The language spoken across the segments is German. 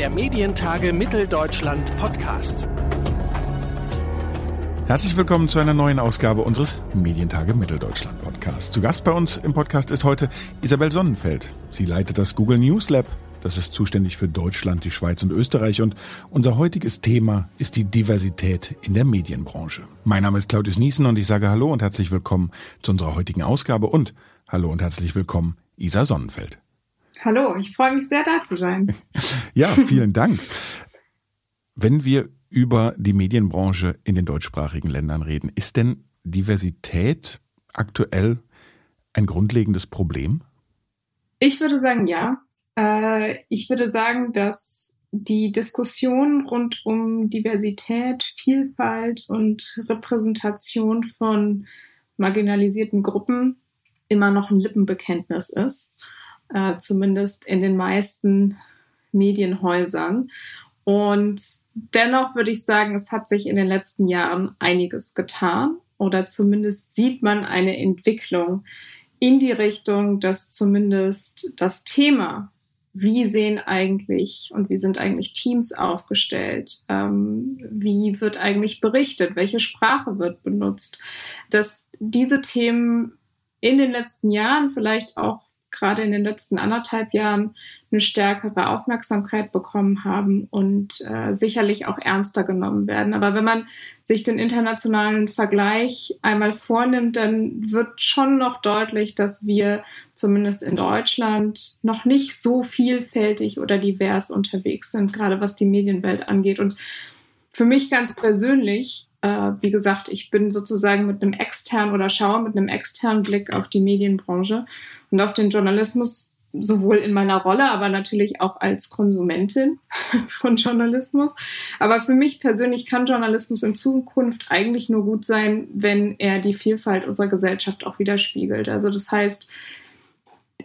der Medientage Mitteldeutschland Podcast. Herzlich willkommen zu einer neuen Ausgabe unseres Medientage Mitteldeutschland Podcasts. Zu Gast bei uns im Podcast ist heute Isabel Sonnenfeld. Sie leitet das Google News Lab. Das ist zuständig für Deutschland, die Schweiz und Österreich. Und unser heutiges Thema ist die Diversität in der Medienbranche. Mein Name ist Claudius Niesen und ich sage Hallo und herzlich willkommen zu unserer heutigen Ausgabe und Hallo und herzlich willkommen, Isa Sonnenfeld. Hallo, ich freue mich sehr, da zu sein. ja, vielen Dank. Wenn wir über die Medienbranche in den deutschsprachigen Ländern reden, ist denn Diversität aktuell ein grundlegendes Problem? Ich würde sagen, ja. Äh, ich würde sagen, dass die Diskussion rund um Diversität, Vielfalt und Repräsentation von marginalisierten Gruppen immer noch ein Lippenbekenntnis ist, äh, zumindest in den meisten Medienhäusern. Und dennoch würde ich sagen, es hat sich in den letzten Jahren einiges getan oder zumindest sieht man eine Entwicklung in die Richtung, dass zumindest das Thema, wie sehen eigentlich und wie sind eigentlich Teams aufgestellt, ähm, wie wird eigentlich berichtet, welche Sprache wird benutzt, dass diese Themen in den letzten Jahren, vielleicht auch gerade in den letzten anderthalb Jahren, eine stärkere Aufmerksamkeit bekommen haben und äh, sicherlich auch ernster genommen werden. Aber wenn man sich den internationalen Vergleich einmal vornimmt, dann wird schon noch deutlich, dass wir zumindest in Deutschland noch nicht so vielfältig oder divers unterwegs sind, gerade was die Medienwelt angeht. Und für mich ganz persönlich äh, wie gesagt, ich bin sozusagen mit einem externen oder schaue mit einem externen Blick auf die Medienbranche und auf den Journalismus, sowohl in meiner Rolle, aber natürlich auch als Konsumentin von Journalismus. Aber für mich persönlich kann Journalismus in Zukunft eigentlich nur gut sein, wenn er die Vielfalt unserer Gesellschaft auch widerspiegelt. Also das heißt,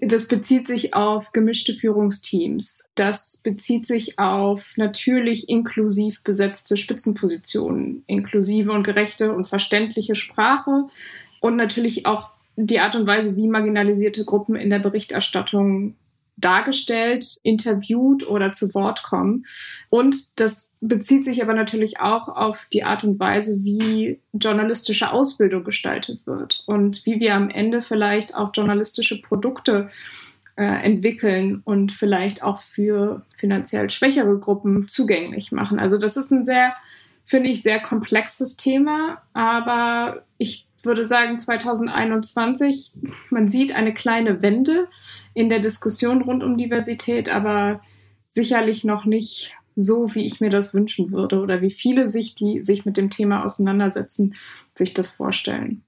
das bezieht sich auf gemischte Führungsteams. Das bezieht sich auf natürlich inklusiv besetzte Spitzenpositionen, inklusive und gerechte und verständliche Sprache und natürlich auch die Art und Weise, wie marginalisierte Gruppen in der Berichterstattung dargestellt, interviewt oder zu Wort kommen. Und das bezieht sich aber natürlich auch auf die Art und Weise, wie journalistische Ausbildung gestaltet wird und wie wir am Ende vielleicht auch journalistische Produkte äh, entwickeln und vielleicht auch für finanziell schwächere Gruppen zugänglich machen. Also das ist ein sehr, finde ich, sehr komplexes Thema, aber ich würde sagen 2021, man sieht eine kleine Wende in der Diskussion rund um Diversität, aber sicherlich noch nicht so, wie ich mir das wünschen würde oder wie viele sich, die sich mit dem Thema auseinandersetzen, sich das vorstellen.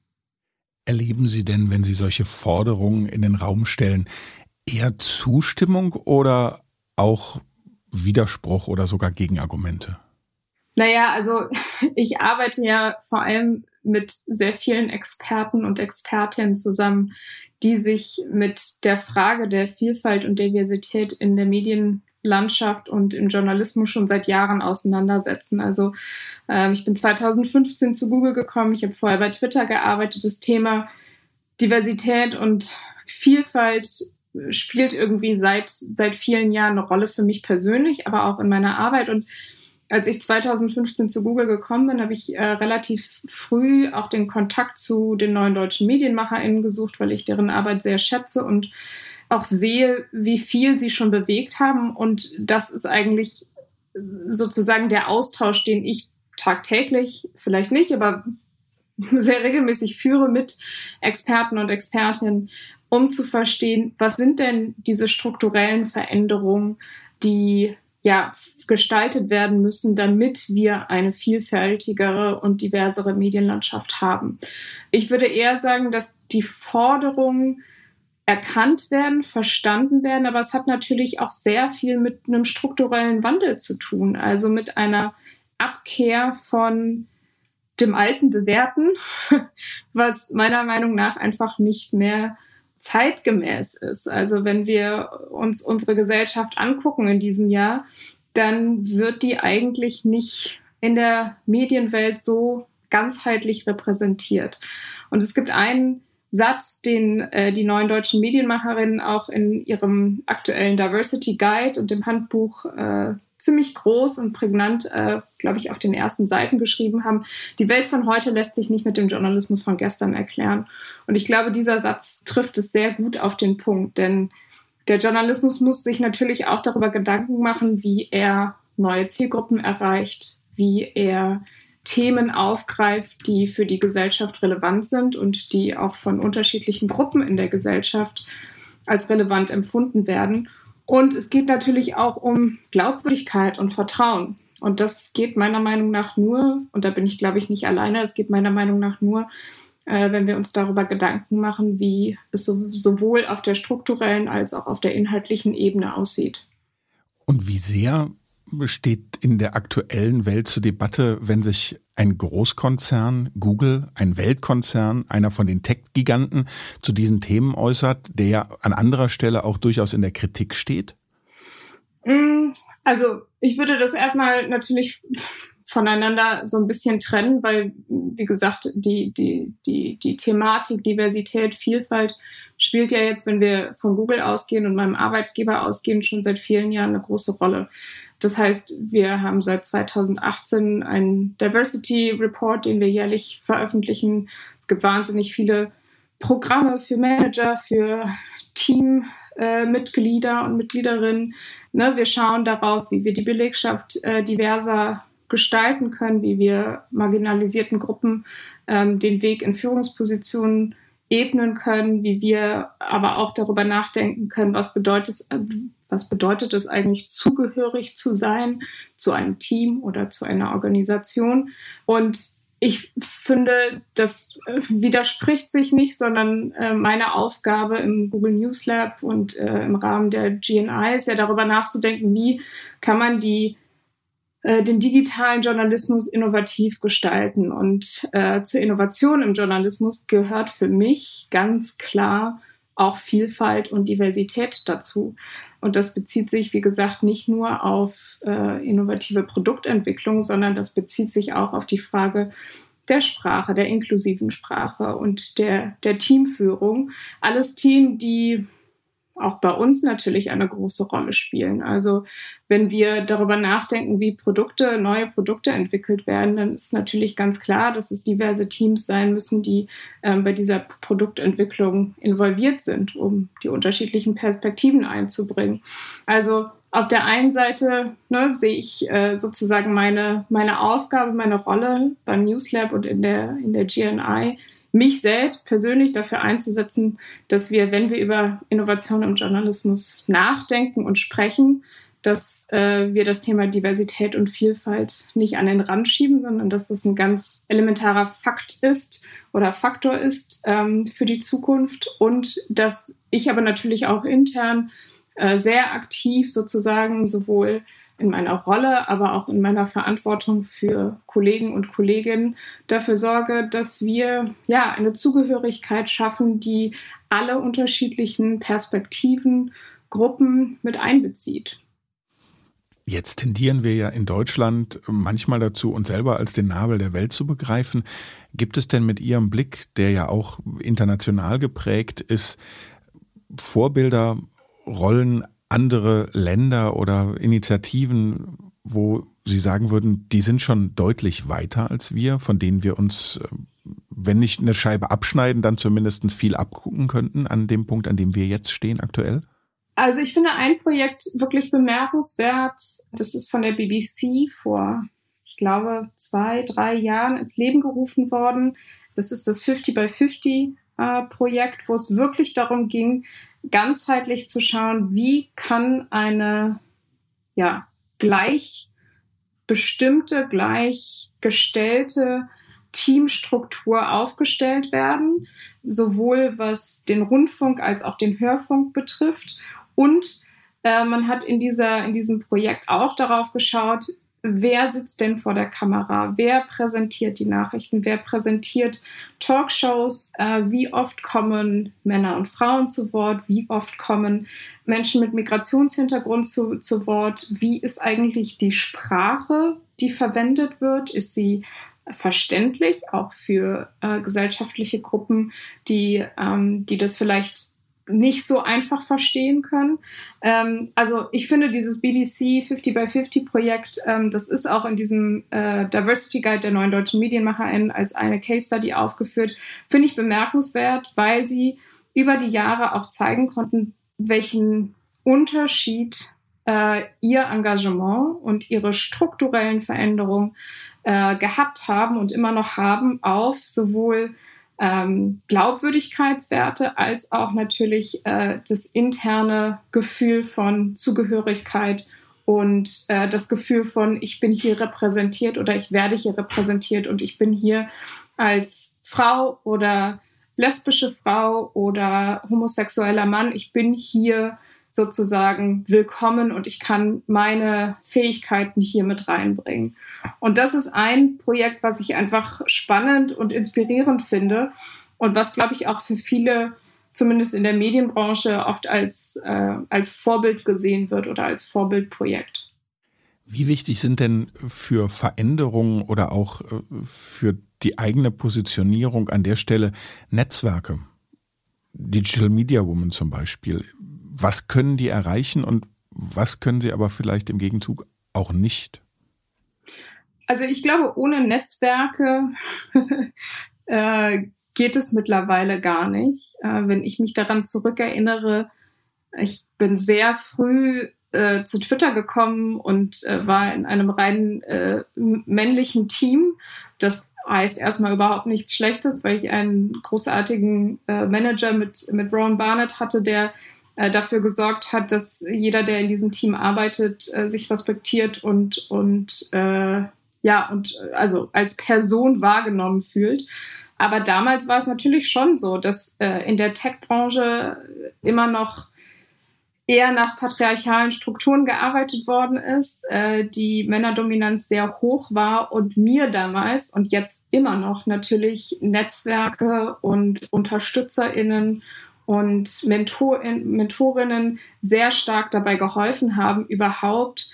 Erleben Sie denn, wenn Sie solche Forderungen in den Raum stellen, eher Zustimmung oder auch Widerspruch oder sogar Gegenargumente? Naja, also ich arbeite ja vor allem mit sehr vielen Experten und Expertinnen zusammen, die sich mit der Frage der Vielfalt und Diversität in der Medienlandschaft und im Journalismus schon seit Jahren auseinandersetzen. Also ähm, ich bin 2015 zu Google gekommen, ich habe vorher bei Twitter gearbeitet. Das Thema Diversität und Vielfalt spielt irgendwie seit, seit vielen Jahren eine Rolle für mich persönlich, aber auch in meiner Arbeit. Und als ich 2015 zu Google gekommen bin, habe ich äh, relativ früh auch den Kontakt zu den neuen deutschen MedienmacherInnen gesucht, weil ich deren Arbeit sehr schätze und auch sehe, wie viel sie schon bewegt haben. Und das ist eigentlich sozusagen der Austausch, den ich tagtäglich, vielleicht nicht, aber sehr regelmäßig führe mit Experten und Expertinnen, um zu verstehen, was sind denn diese strukturellen Veränderungen, die ja, gestaltet werden müssen, damit wir eine vielfältigere und diversere Medienlandschaft haben. Ich würde eher sagen, dass die Forderungen erkannt werden, verstanden werden, aber es hat natürlich auch sehr viel mit einem strukturellen Wandel zu tun, also mit einer Abkehr von dem alten Bewerten, was meiner Meinung nach einfach nicht mehr zeitgemäß ist. Also wenn wir uns unsere Gesellschaft angucken in diesem Jahr, dann wird die eigentlich nicht in der Medienwelt so ganzheitlich repräsentiert. Und es gibt einen Satz, den äh, die neuen deutschen Medienmacherinnen auch in ihrem aktuellen Diversity Guide und dem Handbuch äh, ziemlich groß und prägnant, äh, glaube ich, auf den ersten Seiten geschrieben haben. Die Welt von heute lässt sich nicht mit dem Journalismus von gestern erklären. Und ich glaube, dieser Satz trifft es sehr gut auf den Punkt, denn der Journalismus muss sich natürlich auch darüber Gedanken machen, wie er neue Zielgruppen erreicht, wie er Themen aufgreift, die für die Gesellschaft relevant sind und die auch von unterschiedlichen Gruppen in der Gesellschaft als relevant empfunden werden. Und es geht natürlich auch um Glaubwürdigkeit und Vertrauen. Und das geht meiner Meinung nach nur, und da bin ich, glaube ich, nicht alleine, es geht meiner Meinung nach nur, äh, wenn wir uns darüber Gedanken machen, wie es so, sowohl auf der strukturellen als auch auf der inhaltlichen Ebene aussieht. Und wie sehr steht in der aktuellen Welt zur Debatte, wenn sich ein Großkonzern, Google, ein Weltkonzern, einer von den Tech-Giganten zu diesen Themen äußert, der ja an anderer Stelle auch durchaus in der Kritik steht? Mm, also ich würde das erstmal natürlich voneinander so ein bisschen trennen, weil, wie gesagt, die, die, die, die Thematik, Diversität, Vielfalt spielt ja jetzt, wenn wir von Google ausgehen und meinem Arbeitgeber ausgehen, schon seit vielen Jahren eine große Rolle. Das heißt, wir haben seit 2018 einen Diversity Report, den wir jährlich veröffentlichen. Es gibt wahnsinnig viele Programme für Manager, für Teammitglieder äh, und Mitgliederinnen. Ne, wir schauen darauf, wie wir die Belegschaft äh, diverser gestalten können, wie wir marginalisierten Gruppen ähm, den Weg in Führungspositionen ebnen können, wie wir aber auch darüber nachdenken können, was bedeutet äh, was bedeutet es eigentlich, zugehörig zu sein zu einem Team oder zu einer Organisation. Und ich finde, das äh, widerspricht sich nicht, sondern äh, meine Aufgabe im Google News Lab und im Rahmen der GNI ist ja darüber nachzudenken, wie kann man die äh, den digitalen Journalismus innovativ gestalten. Und äh, zur Innovation im Journalismus gehört für mich ganz klar auch Vielfalt und Diversität dazu. Und das bezieht sich, wie gesagt, nicht nur auf äh, innovative Produktentwicklung, sondern das bezieht sich auch auf die Frage der Sprache, der inklusiven Sprache und der, der Teamführung. Alles Team, die auch bei uns natürlich eine große Rolle spielen. Also wenn wir darüber nachdenken, wie Produkte, neue Produkte entwickelt werden, dann ist natürlich ganz klar, dass es diverse Teams sein müssen, die ähm, bei dieser Produktentwicklung involviert sind, um die unterschiedlichen Perspektiven einzubringen. Also auf der einen Seite ne, sehe ich äh, sozusagen meine, meine Aufgabe, meine Rolle beim NewsLab und in der, in der GNI mich selbst persönlich dafür einzusetzen, dass wir, wenn wir über Innovation im Journalismus nachdenken und sprechen, dass äh, wir das Thema Diversität und Vielfalt nicht an den Rand schieben, sondern dass das ein ganz elementarer Fakt ist oder Faktor ist ähm, für die Zukunft. Und dass ich aber natürlich auch intern äh, sehr aktiv sozusagen sowohl in meiner Rolle, aber auch in meiner Verantwortung für Kollegen und Kolleginnen dafür sorge, dass wir ja eine Zugehörigkeit schaffen, die alle unterschiedlichen Perspektiven, Gruppen mit einbezieht. Jetzt tendieren wir ja in Deutschland manchmal dazu, uns selber als den Nabel der Welt zu begreifen. Gibt es denn mit Ihrem Blick, der ja auch international geprägt ist, Vorbilder, Rollen andere Länder oder Initiativen, wo Sie sagen würden, die sind schon deutlich weiter als wir, von denen wir uns, äh, wenn nicht eine Scheibe abschneiden, dann zumindest viel abgucken könnten an dem Punkt, an dem wir jetzt stehen aktuell? Also ich finde ein Projekt wirklich bemerkenswert. Das ist von der BBC vor, ich glaube, zwei, drei Jahren ins Leben gerufen worden. Das ist das 50 by 50 äh, Projekt, wo es wirklich darum ging, ganzheitlich zu schauen, wie kann eine ja, gleich bestimmte, gleichgestellte Teamstruktur aufgestellt werden, sowohl was den Rundfunk als auch den Hörfunk betrifft. Und äh, man hat in, dieser, in diesem Projekt auch darauf geschaut, wer sitzt denn vor der Kamera, wer präsentiert die Nachrichten, wer präsentiert Talkshows, äh, wie oft kommen Männer und Frauen zu Wort, wie oft kommen Menschen mit Migrationshintergrund zu, zu Wort, wie ist eigentlich die Sprache, die verwendet wird, ist sie verständlich, auch für äh, gesellschaftliche Gruppen, die, ähm, die das vielleicht nicht so einfach verstehen können. Ähm, also ich finde dieses BBC 50 by 50 Projekt, ähm, das ist auch in diesem äh, Diversity Guide der neuen deutschen MedienmacherInnen als eine Case Study aufgeführt, finde ich bemerkenswert, weil sie über die Jahre auch zeigen konnten, welchen Unterschied äh, ihr Engagement und ihre strukturellen Veränderungen äh, gehabt haben und immer noch haben auf sowohl ähm, Glaubwürdigkeitswerte als auch natürlich äh, das interne Gefühl von Zugehörigkeit und äh, das Gefühl von, ich bin hier repräsentiert oder ich werde hier repräsentiert und ich bin hier als Frau oder lesbische Frau oder homosexueller Mann, ich bin hier sozusagen willkommen und ich kann meine Fähigkeiten hier mit reinbringen. Und das ist ein Projekt, was ich einfach spannend und inspirierend finde und was, glaube ich, auch für viele, zumindest in der Medienbranche, oft als, äh, als Vorbild gesehen wird oder als Vorbildprojekt. Wie wichtig sind denn für Veränderungen oder auch äh, für die eigene Positionierung an der Stelle Netzwerke? Digital Media Woman zum Beispiel was können die erreichen und was können sie aber vielleicht im Gegenzug auch nicht? Also ich glaube, ohne Netzwerke äh, geht es mittlerweile gar nicht. Äh, wenn ich mich daran zurückerinnere, ich bin sehr früh äh, zu Twitter gekommen und war in einem rein männlichen Team. Das heißt erstmal überhaupt nichts Schlechtes, weil ich einen großartigen Manager mit, mit Ron Barnett hatte, der dafür gesorgt hat, dass jeder, der in diesem Team arbeitet, äh, sich respektiert und, und äh, ja, und äh, also als Person wahrgenommen fühlt. Aber damals war es natürlich schon so, dass äh, in der Tech-Branche immer noch eher nach patriarchalen Strukturen gearbeitet worden ist, äh, die Männerdominanz sehr hoch war und mir damals und jetzt immer noch natürlich Netzwerke und UnterstützerInnen und Mentor, Mentorinnen sehr stark dabei geholfen haben, überhaupt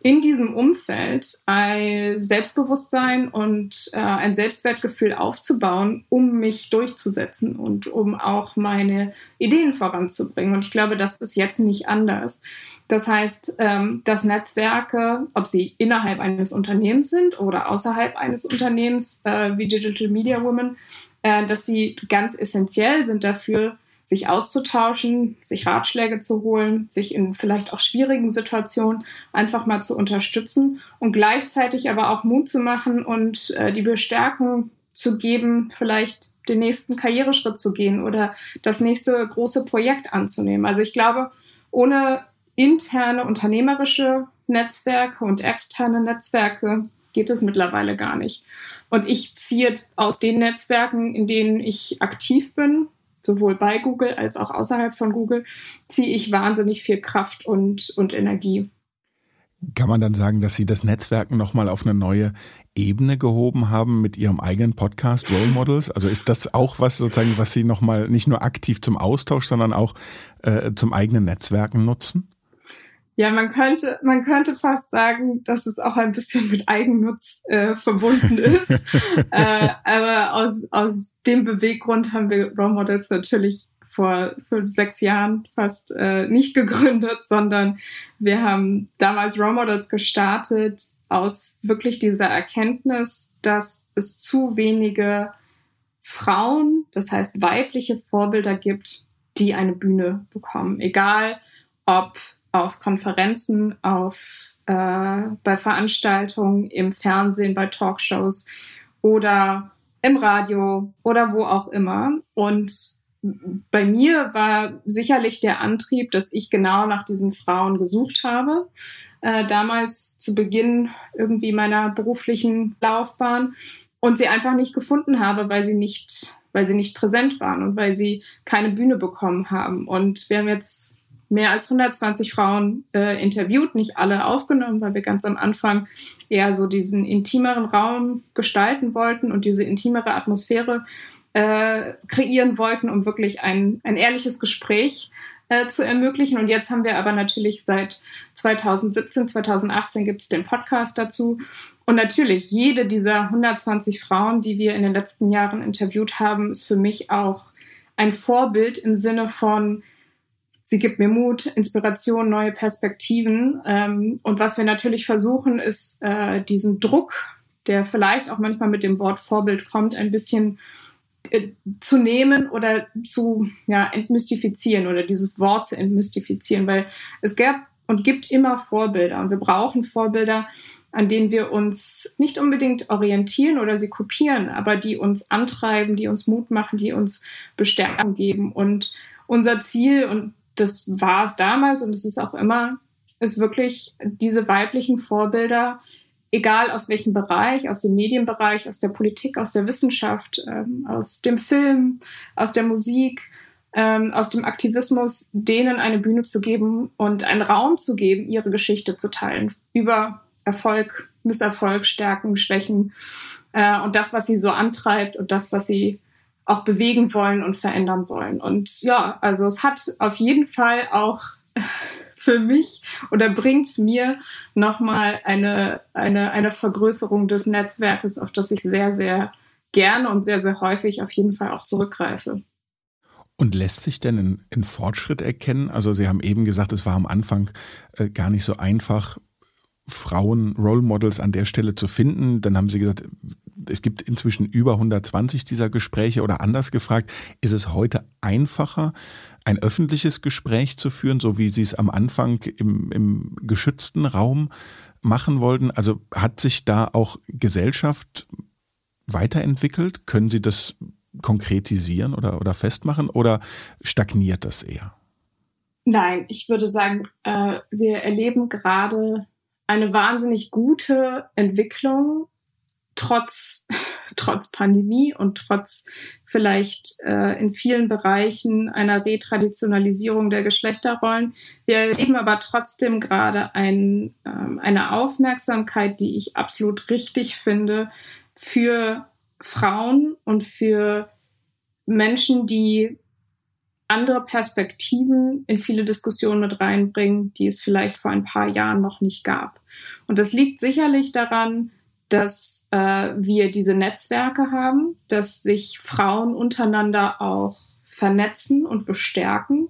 in diesem Umfeld ein Selbstbewusstsein und äh, ein Selbstwertgefühl aufzubauen, um mich durchzusetzen und um auch meine Ideen voranzubringen. Und ich glaube, das ist jetzt nicht anders. Das heißt, ähm, dass Netzwerke, ob sie innerhalb eines Unternehmens sind oder außerhalb eines Unternehmens äh, wie Digital Media Women, äh, dass sie ganz essentiell sind dafür, sich auszutauschen, sich Ratschläge zu holen, sich in vielleicht auch schwierigen Situationen einfach mal zu unterstützen und gleichzeitig aber auch Mut zu machen und äh, die Bestärkung zu geben, vielleicht den nächsten Karriereschritt zu gehen oder das nächste große Projekt anzunehmen. Also ich glaube, ohne interne unternehmerische Netzwerke und externe Netzwerke geht es mittlerweile gar nicht. Und ich ziehe aus den Netzwerken, in denen ich aktiv bin, sowohl bei Google als auch außerhalb von Google, ziehe ich wahnsinnig viel Kraft und, und Energie. Kann man dann sagen, dass Sie das Netzwerken nochmal auf eine neue Ebene gehoben haben mit Ihrem eigenen Podcast Role Models? Also ist das auch was sozusagen, was Sie nochmal nicht nur aktiv zum Austausch, sondern auch äh, zum eigenen Netzwerken nutzen? Ja, man könnte, man könnte fast sagen, dass es auch ein bisschen mit Eigennutz äh, verbunden ist. äh, aber aus, aus dem Beweggrund haben wir Role Models natürlich vor fünf, sechs Jahren fast äh, nicht gegründet, sondern wir haben damals Role Models gestartet aus wirklich dieser Erkenntnis, dass es zu wenige Frauen, das heißt weibliche Vorbilder gibt, die eine Bühne bekommen. Egal ob auf Konferenzen, auf, äh, bei Veranstaltungen, im Fernsehen, bei Talkshows oder im Radio oder wo auch immer. Und bei mir war sicherlich der Antrieb, dass ich genau nach diesen Frauen gesucht habe. Äh, damals zu Beginn irgendwie meiner beruflichen Laufbahn und sie einfach nicht gefunden habe, weil sie nicht, weil sie nicht präsent waren und weil sie keine Bühne bekommen haben. Und wir haben jetzt mehr als 120 Frauen äh, interviewt, nicht alle aufgenommen, weil wir ganz am Anfang eher so diesen intimeren Raum gestalten wollten und diese intimere Atmosphäre äh, kreieren wollten, um wirklich ein, ein ehrliches Gespräch äh, zu ermöglichen. Und jetzt haben wir aber natürlich seit 2017, 2018 gibt es den Podcast dazu. Und natürlich, jede dieser 120 Frauen, die wir in den letzten Jahren interviewt haben, ist für mich auch ein Vorbild im Sinne von, sie gibt mir Mut, Inspiration, neue Perspektiven. Ähm, und was wir natürlich versuchen, ist äh, diesen Druck, der vielleicht auch manchmal mit dem Wort Vorbild kommt, ein bisschen äh, zu nehmen oder zu ja, entmystifizieren oder dieses Wort zu entmystifizieren, weil es gab und gibt immer Vorbilder und wir brauchen Vorbilder, an denen wir uns nicht unbedingt orientieren oder sie kopieren, aber die uns antreiben, die uns Mut machen, die uns Bestärkung geben. Und unser Ziel, und das war es damals und es ist auch immer, ist wirklich diese weiblichen Vorbilder, egal aus welchem Bereich, aus dem Medienbereich, aus der Politik, aus der Wissenschaft, ähm, aus dem Film, aus der Musik, ähm, aus dem Aktivismus, denen eine Bühne zu geben und einen Raum zu geben, ihre Geschichte zu teilen über Erfolg, Misserfolg, Stärken, Schwächen äh, und das, was sie so antreibt und das, was sie auch bewegen wollen und verändern wollen. Und ja, also es hat auf jeden Fall auch für mich oder bringt mir nochmal eine, eine, eine Vergrößerung des Netzwerkes, auf das ich sehr, sehr gerne und sehr, sehr häufig auf jeden Fall auch zurückgreife. Und lässt sich denn ein, Fortschritt erkennen? Also Sie haben eben gesagt, es war am Anfang äh, gar nicht so einfach, Frauen Role Models an der Stelle zu finden. Dann haben Sie gesagt, es gibt inzwischen über 120 dieser Gespräche oder anders gefragt, ist es heute einfacher, ein öffentliches Gespräch zu führen, so wie Sie es am Anfang im, im geschützten Raum machen wollten? Also hat sich da auch Gesellschaft weiterentwickelt? Können Sie das konkretisieren oder, oder festmachen oder stagniert das eher? Nein, ich würde sagen, äh, wir erleben gerade eine wahnsinnig gute Entwicklung trotz, trotz Pandemie und trotz vielleicht äh, in vielen Bereichen einer Retraditionalisierung der Geschlechterrollen. Wir erleben aber trotzdem gerade ein, ähm, eine Aufmerksamkeit, die ich absolut richtig finde, für Frauen und für Menschen, die andere Perspektiven in viele Diskussionen mit reinbringen, die es vielleicht vor ein paar Jahren noch nicht gab. Und das liegt sicherlich daran, dass äh, wir diese Netzwerke haben, dass sich Frauen untereinander auch vernetzen und bestärken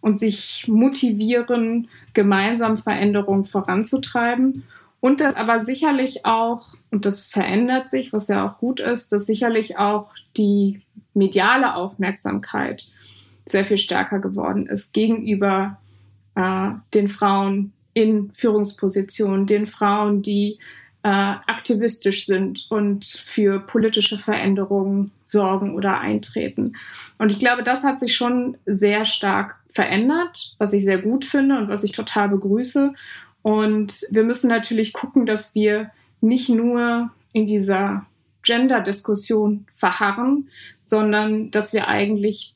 und sich motivieren, gemeinsam Veränderungen voranzutreiben. Und dass aber sicherlich auch, und das verändert sich, was ja auch gut ist, dass sicherlich auch die mediale Aufmerksamkeit sehr viel stärker geworden ist gegenüber äh, den Frauen in Führungspositionen, den Frauen, die äh, aktivistisch sind und für politische Veränderungen sorgen oder eintreten. Und ich glaube, das hat sich schon sehr stark verändert, was ich sehr gut finde und was ich total begrüße. Und wir müssen natürlich gucken, dass wir nicht nur in dieser Gender-Diskussion verharren, sondern dass wir eigentlich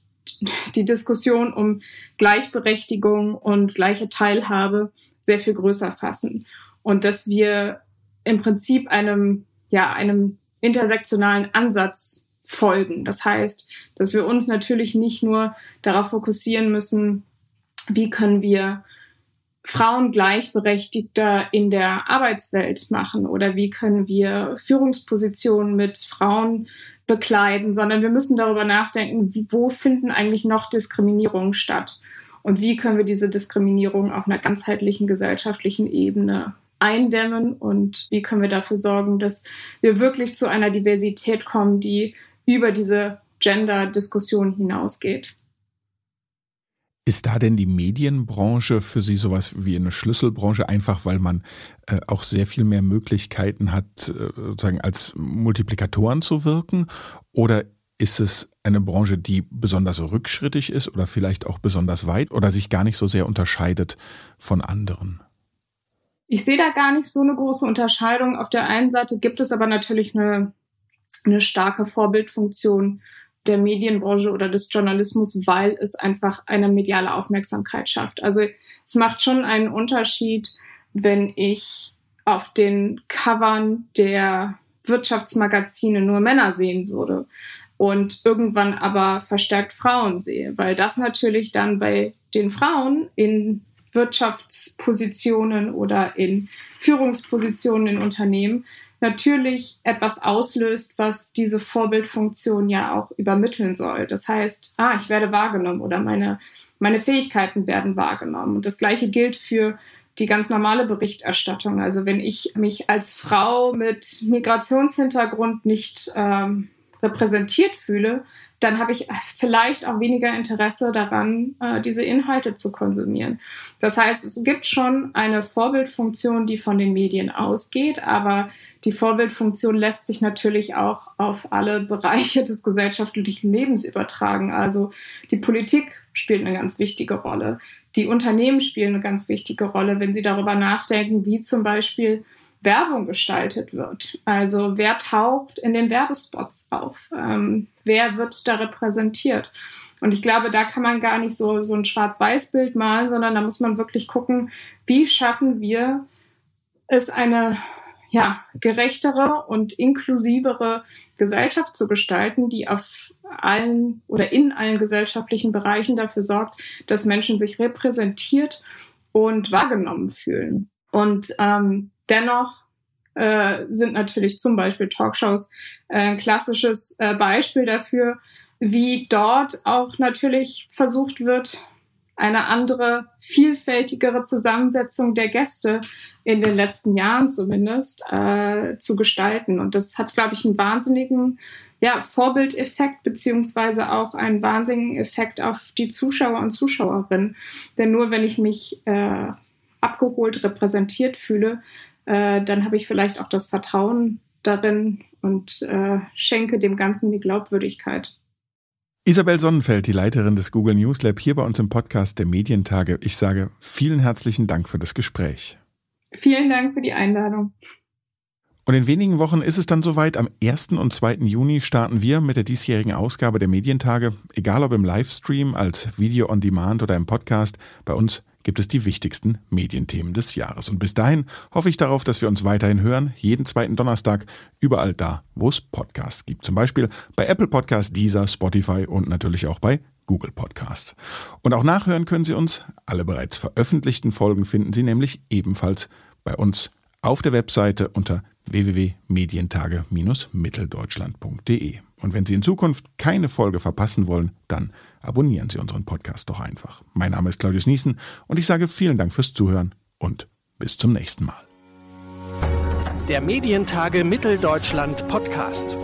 die Diskussion um Gleichberechtigung und gleiche Teilhabe sehr viel größer fassen. Und dass wir im Prinzip einem, ja, einem intersektionalen Ansatz folgen. Das heißt, dass wir uns natürlich nicht nur darauf fokussieren müssen, wie können wir Frauen gleichberechtigter in der Arbeitswelt machen? Oder wie können wir Führungspositionen mit Frauen bekleiden, sondern wir müssen darüber nachdenken, wo finden eigentlich noch Diskriminierungen statt? Und wie können wir diese Diskriminierung auf einer ganzheitlichen gesellschaftlichen Ebene eindämmen? Und wie können wir dafür sorgen, dass wir wirklich zu einer Diversität kommen, die über diese Gender-Diskussion hinausgeht. Ist da denn die Medienbranche für Sie sowas wie eine Schlüsselbranche, einfach weil man äh, auch sehr viel mehr Möglichkeiten hat, äh, sozusagen als Multiplikatoren zu wirken? Oder ist es eine Branche, die besonders rückschrittig ist oder vielleicht auch besonders weit oder sich gar nicht so sehr unterscheidet von anderen? Ich sehe da gar nicht so eine große Unterscheidung. Auf der einen Seite gibt es aber natürlich eine, eine starke Vorbildfunktion der Medienbranche oder des Journalismus, weil es einfach eine mediale Aufmerksamkeit schafft. Also es macht schon einen Unterschied, wenn ich auf den Covern der Wirtschaftsmagazine nur Männer sehen würde und irgendwann aber verstärkt Frauen sehe, weil das natürlich dann bei den Frauen in Wirtschaftspositionen oder in Führungspositionen in Unternehmen natürlich etwas auslöst, was diese Vorbildfunktion ja auch übermitteln soll. Das heißt, ah, ich werde wahrgenommen oder meine meine Fähigkeiten werden wahrgenommen. Und das Gleiche gilt für die ganz normale Berichterstattung. Also wenn ich mich als Frau mit Migrationshintergrund nicht ähm, repräsentiert fühle, dann habe ich vielleicht auch weniger Interesse daran, äh, diese Inhalte zu konsumieren. Das heißt, es gibt schon eine Vorbildfunktion, die von den Medien ausgeht, aber die Vorbildfunktion lässt sich natürlich auch auf alle Bereiche des gesellschaftlichen Lebens übertragen. Also die Politik spielt eine ganz wichtige Rolle. Die Unternehmen spielen eine ganz wichtige Rolle, wenn sie darüber nachdenken, wie zum Beispiel Werbung gestaltet wird. Also wer taucht in den Werbespots auf? Ähm, wer wird da repräsentiert? Und ich glaube, da kann man gar nicht so, so ein Schwarz-Weiß-Bild malen, sondern da muss man wirklich gucken, wie schaffen wir es, eine ja, gerechtere und inklusivere Gesellschaft zu gestalten, die auf allen oder in allen gesellschaftlichen Bereichen dafür sorgt, dass Menschen sich repräsentiert und wahrgenommen fühlen. Und ähm, dennoch äh, sind natürlich zum Beispiel Talkshows äh, ein klassisches äh, Beispiel dafür, wie dort auch natürlich versucht wird, eine andere, vielfältigere Zusammensetzung der Gäste in den letzten Jahren zumindest äh, zu gestalten. Und das hat, glaube ich, einen wahnsinnigen ja, Vorbildeffekt beziehungsweise auch einen wahnsinnigen Effekt auf die Zuschauer und Zuschauerinnen. Denn nur wenn ich mich äh, abgeholt repräsentiert fühle, äh, dann habe ich vielleicht auch das Vertrauen darin und äh, schenke dem Ganzen die Glaubwürdigkeit. Isabel Sonnenfeld, die Leiterin des Google News Lab, hier bei uns im Podcast der Medientage. Ich sage vielen herzlichen Dank für das Gespräch. Vielen Dank für die Einladung. Und in wenigen Wochen ist es dann soweit. Am 1. und 2. Juni starten wir mit der diesjährigen Ausgabe der Medientage. Egal ob im Livestream, als Video on Demand oder im Podcast, bei uns gibt es die wichtigsten Medienthemen des Jahres. Und bis dahin hoffe ich darauf, dass wir uns weiterhin hören, jeden zweiten Donnerstag, überall da, wo es Podcasts gibt. Zum Beispiel bei Apple Podcasts, Deezer, Spotify und natürlich auch bei Google Podcasts. Und auch nachhören können Sie uns. Alle bereits veröffentlichten Folgen finden Sie nämlich ebenfalls bei uns auf der Webseite unter www.medientage-mitteldeutschland.de. Und wenn Sie in Zukunft keine Folge verpassen wollen, dann abonnieren Sie unseren Podcast doch einfach. Mein Name ist Claudius Niesen und ich sage vielen Dank fürs Zuhören und bis zum nächsten Mal. Der Medientage Mitteldeutschland Podcast.